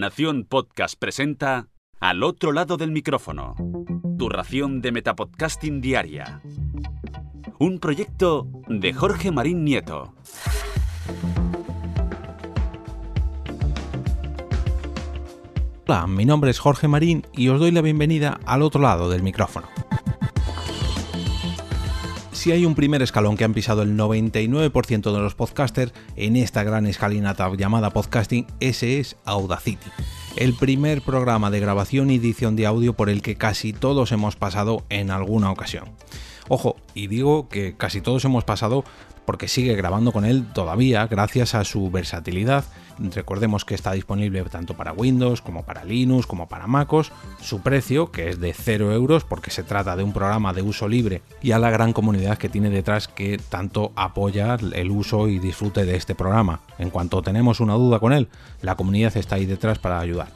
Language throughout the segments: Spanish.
Nación Podcast presenta Al otro lado del micrófono. Tu ración de Metapodcasting Diaria. Un proyecto de Jorge Marín Nieto. Hola, mi nombre es Jorge Marín y os doy la bienvenida al otro lado del micrófono. Si hay un primer escalón que han pisado el 99% de los podcasters en esta gran escalinata llamada podcasting, ese es Audacity, el primer programa de grabación y edición de audio por el que casi todos hemos pasado en alguna ocasión. Ojo, y digo que casi todos hemos pasado porque sigue grabando con él todavía gracias a su versatilidad. Recordemos que está disponible tanto para Windows como para Linux como para MacOS. Su precio, que es de 0 euros porque se trata de un programa de uso libre y a la gran comunidad que tiene detrás que tanto apoya el uso y disfrute de este programa. En cuanto tenemos una duda con él, la comunidad está ahí detrás para ayudar.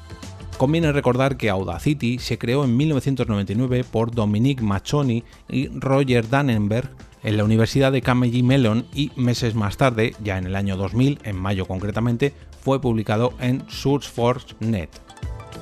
Conviene recordar que Audacity se creó en 1999 por Dominique Machoni y Roger Dannenberg en la Universidad de Carnegie Mellon y meses más tarde, ya en el año 2000, en mayo concretamente, fue publicado en SourceForge.net.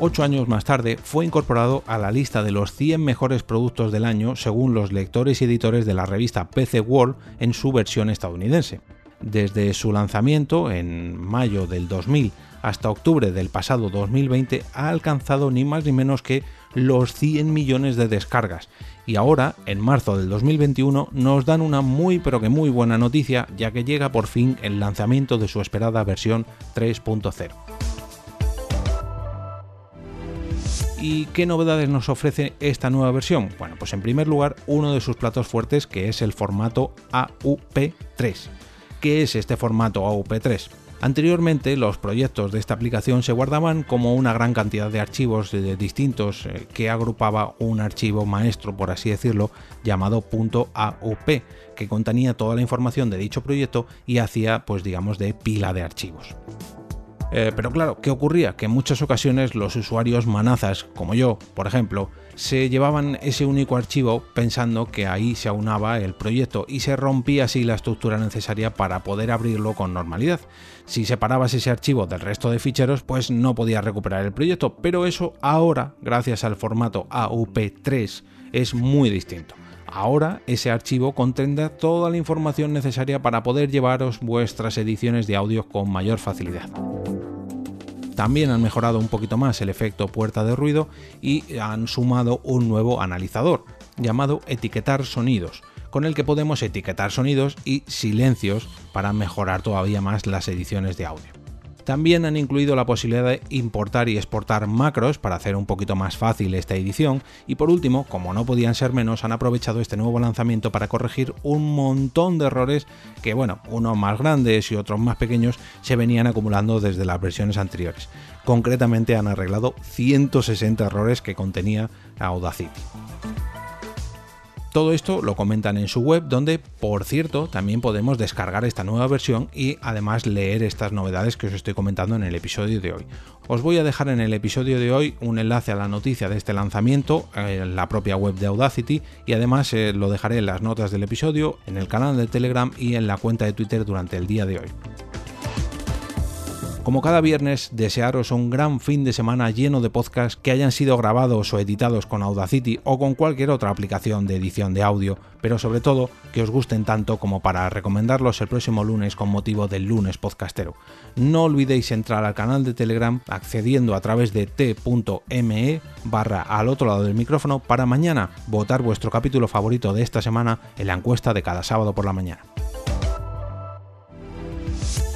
Ocho años más tarde fue incorporado a la lista de los 100 mejores productos del año según los lectores y editores de la revista PC World en su versión estadounidense. Desde su lanzamiento en mayo del 2000 hasta octubre del pasado 2020 ha alcanzado ni más ni menos que los 100 millones de descargas y ahora, en marzo del 2021, nos dan una muy pero que muy buena noticia ya que llega por fin el lanzamiento de su esperada versión 3.0. ¿Y qué novedades nos ofrece esta nueva versión? Bueno, pues en primer lugar, uno de sus platos fuertes que es el formato AUP3. ¿Qué es este formato AUP3? Anteriormente los proyectos de esta aplicación se guardaban como una gran cantidad de archivos distintos eh, que agrupaba un archivo maestro, por así decirlo, llamado .aup, que contenía toda la información de dicho proyecto y hacía, pues digamos, de pila de archivos. Eh, pero claro, ¿qué ocurría? Que en muchas ocasiones los usuarios manazas, como yo, por ejemplo, se llevaban ese único archivo pensando que ahí se aunaba el proyecto y se rompía así la estructura necesaria para poder abrirlo con normalidad. Si separabas ese archivo del resto de ficheros, pues no podías recuperar el proyecto, pero eso ahora, gracias al formato AUP3, es muy distinto. Ahora ese archivo contendrá toda la información necesaria para poder llevaros vuestras ediciones de audio con mayor facilidad. También han mejorado un poquito más el efecto puerta de ruido y han sumado un nuevo analizador llamado etiquetar sonidos, con el que podemos etiquetar sonidos y silencios para mejorar todavía más las ediciones de audio. También han incluido la posibilidad de importar y exportar macros para hacer un poquito más fácil esta edición y por último, como no podían ser menos, han aprovechado este nuevo lanzamiento para corregir un montón de errores que, bueno, unos más grandes y otros más pequeños se venían acumulando desde las versiones anteriores. Concretamente han arreglado 160 errores que contenía Audacity. Todo esto lo comentan en su web, donde, por cierto, también podemos descargar esta nueva versión y además leer estas novedades que os estoy comentando en el episodio de hoy. Os voy a dejar en el episodio de hoy un enlace a la noticia de este lanzamiento en la propia web de Audacity y además eh, lo dejaré en las notas del episodio, en el canal de Telegram y en la cuenta de Twitter durante el día de hoy. Como cada viernes, desearos un gran fin de semana lleno de podcasts que hayan sido grabados o editados con Audacity o con cualquier otra aplicación de edición de audio, pero sobre todo que os gusten tanto como para recomendarlos el próximo lunes con motivo del lunes podcastero. No olvidéis entrar al canal de Telegram accediendo a través de t.me barra al otro lado del micrófono para mañana votar vuestro capítulo favorito de esta semana en la encuesta de cada sábado por la mañana.